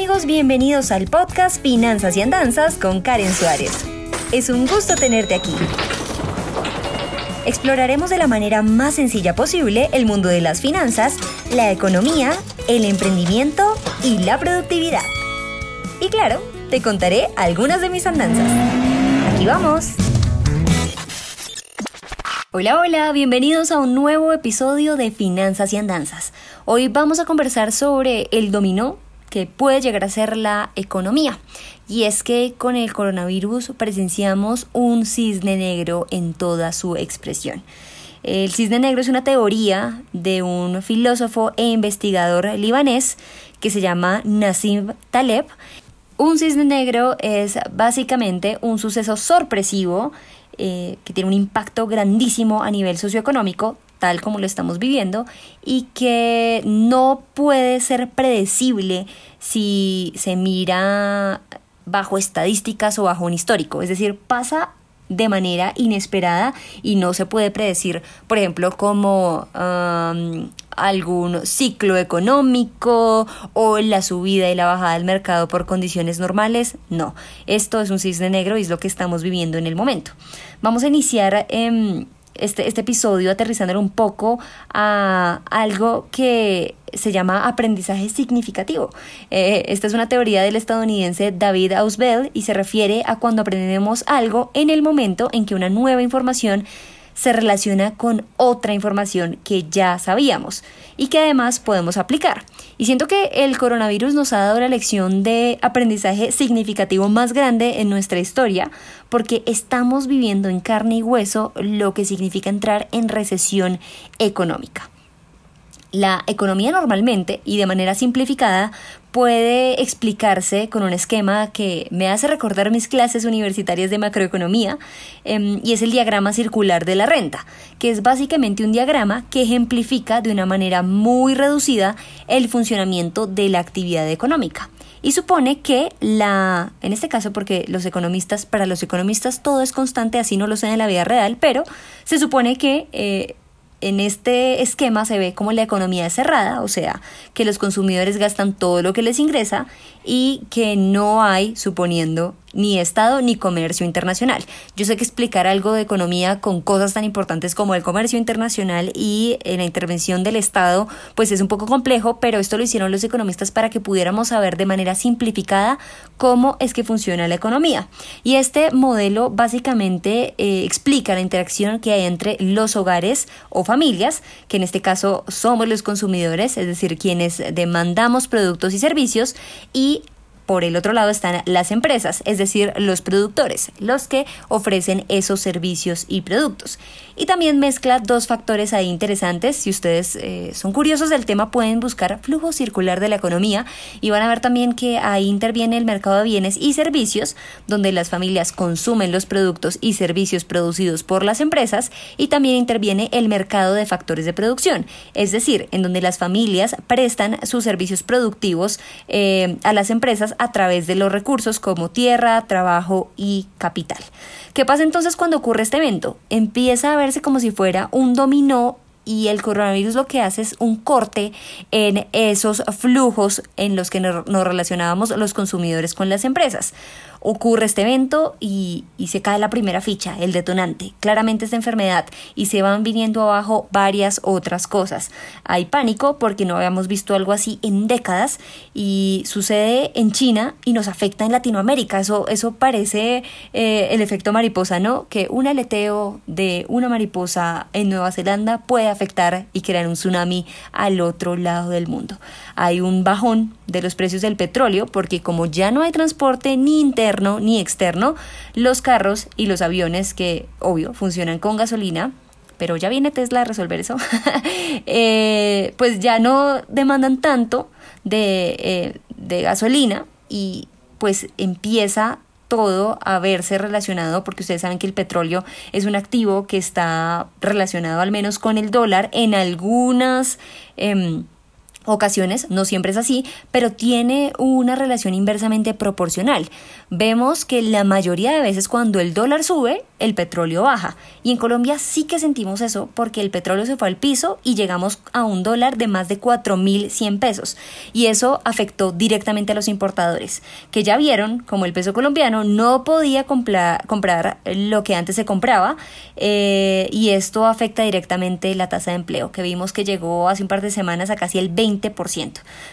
amigos, bienvenidos al podcast Finanzas y Andanzas con Karen Suárez. Es un gusto tenerte aquí. Exploraremos de la manera más sencilla posible el mundo de las finanzas, la economía, el emprendimiento y la productividad. Y claro, te contaré algunas de mis andanzas. Aquí vamos. Hola, hola, bienvenidos a un nuevo episodio de Finanzas y Andanzas. Hoy vamos a conversar sobre el dominó que puede llegar a ser la economía. Y es que con el coronavirus presenciamos un cisne negro en toda su expresión. El cisne negro es una teoría de un filósofo e investigador libanés que se llama Nassim Taleb. Un cisne negro es básicamente un suceso sorpresivo eh, que tiene un impacto grandísimo a nivel socioeconómico, tal como lo estamos viviendo, y que no puede ser predecible si se mira bajo estadísticas o bajo un histórico. Es decir, pasa de manera inesperada y no se puede predecir, por ejemplo, como algún ciclo económico o la subida y la bajada del mercado por condiciones normales. No, esto es un cisne negro y es lo que estamos viviendo en el momento. Vamos a iniciar este, este episodio aterrizándolo un poco a algo que se llama aprendizaje significativo. Eh, esta es una teoría del estadounidense David Ausbell y se refiere a cuando aprendemos algo en el momento en que una nueva información se relaciona con otra información que ya sabíamos y que además podemos aplicar. Y siento que el coronavirus nos ha dado la lección de aprendizaje significativo más grande en nuestra historia porque estamos viviendo en carne y hueso lo que significa entrar en recesión económica. La economía normalmente y de manera simplificada puede explicarse con un esquema que me hace recordar mis clases universitarias de macroeconomía em, y es el diagrama circular de la renta, que es básicamente un diagrama que ejemplifica de una manera muy reducida el funcionamiento de la actividad económica. Y supone que la, en este caso porque los economistas, para los economistas todo es constante, así no lo sé en la vida real, pero se supone que eh, en este esquema se ve como la economía es cerrada, o sea, que los consumidores gastan todo lo que les ingresa y que no hay, suponiendo, ni Estado ni comercio internacional. Yo sé que explicar algo de economía con cosas tan importantes como el comercio internacional y eh, la intervención del Estado, pues es un poco complejo, pero esto lo hicieron los economistas para que pudiéramos saber de manera simplificada cómo es que funciona la economía. Y este modelo básicamente eh, explica la interacción que hay entre los hogares o familias, que en este caso somos los consumidores, es decir, quienes demandamos productos y servicios, y por el otro lado están las empresas, es decir, los productores, los que ofrecen esos servicios y productos. Y también mezcla dos factores ahí interesantes. Si ustedes eh, son curiosos del tema, pueden buscar flujo circular de la economía y van a ver también que ahí interviene el mercado de bienes y servicios, donde las familias consumen los productos y servicios producidos por las empresas y también interviene el mercado de factores de producción, es decir, en donde las familias prestan sus servicios productivos eh, a las empresas a través de los recursos como tierra, trabajo y capital. ¿Qué pasa entonces cuando ocurre este evento? Empieza a verse como si fuera un dominó y el coronavirus lo que hace es un corte en esos flujos en los que nos relacionábamos los consumidores con las empresas ocurre este evento y, se cae la primera ficha, el detonante, claramente esta enfermedad y se van viniendo abajo varias otras cosas. Hay pánico porque no habíamos visto algo así en décadas y sucede en China y nos afecta en Latinoamérica. Eso, eso parece eh, el efecto mariposa, ¿no? Que un aleteo de una mariposa en Nueva Zelanda puede afectar y crear un tsunami al otro lado del mundo. Hay un bajón de los precios del petróleo porque como ya no hay transporte ni ni externo, los carros y los aviones que, obvio, funcionan con gasolina, pero ya viene Tesla a resolver eso, eh, pues ya no demandan tanto de, eh, de gasolina y pues empieza todo a verse relacionado, porque ustedes saben que el petróleo es un activo que está relacionado al menos con el dólar en algunas... Em, ocasiones, no siempre es así, pero tiene una relación inversamente proporcional. Vemos que la mayoría de veces cuando el dólar sube, el petróleo baja. Y en Colombia sí que sentimos eso porque el petróleo se fue al piso y llegamos a un dólar de más de 4.100 pesos. Y eso afectó directamente a los importadores, que ya vieron como el peso colombiano no podía comprar lo que antes se compraba eh, y esto afecta directamente la tasa de empleo, que vimos que llegó hace un par de semanas a casi el 20%,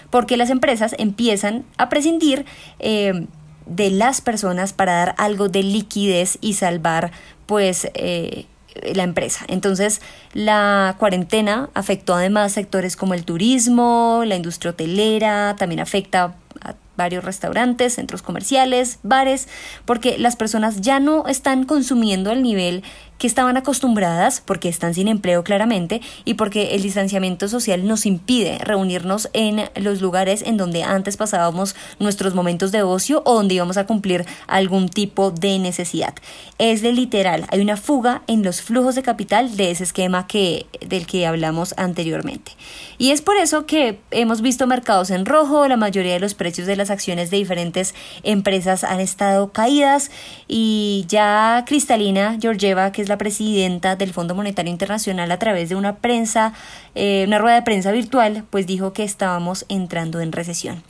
porque las empresas empiezan a prescindir eh, de las personas para dar algo de liquidez y salvar pues eh, la empresa. Entonces, la cuarentena afectó además sectores como el turismo, la industria hotelera, también afecta a varios restaurantes, centros comerciales, bares, porque las personas ya no están consumiendo al nivel que estaban acostumbradas porque están sin empleo claramente y porque el distanciamiento social nos impide reunirnos en los lugares en donde antes pasábamos nuestros momentos de ocio o donde íbamos a cumplir algún tipo de necesidad. Es de literal, hay una fuga en los flujos de capital de ese esquema que, del que hablamos anteriormente. Y es por eso que hemos visto mercados en rojo, la mayoría de los precios de las acciones de diferentes empresas han estado caídas y ya Cristalina Georgieva, que es la presidenta del Fondo Monetario Internacional, a través de una prensa, eh, una rueda de prensa virtual, pues dijo que estábamos entrando en recesión.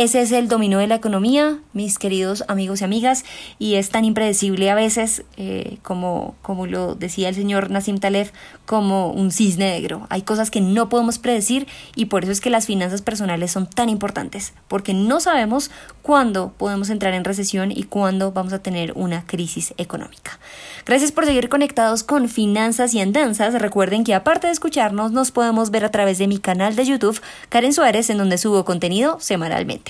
Ese es el dominio de la economía, mis queridos amigos y amigas, y es tan impredecible a veces, eh, como, como lo decía el señor Nassim Taleb, como un cisne negro. Hay cosas que no podemos predecir y por eso es que las finanzas personales son tan importantes, porque no sabemos cuándo podemos entrar en recesión y cuándo vamos a tener una crisis económica. Gracias por seguir conectados con Finanzas y Andanzas. Recuerden que aparte de escucharnos, nos podemos ver a través de mi canal de YouTube, Karen Suárez, en donde subo contenido semanalmente.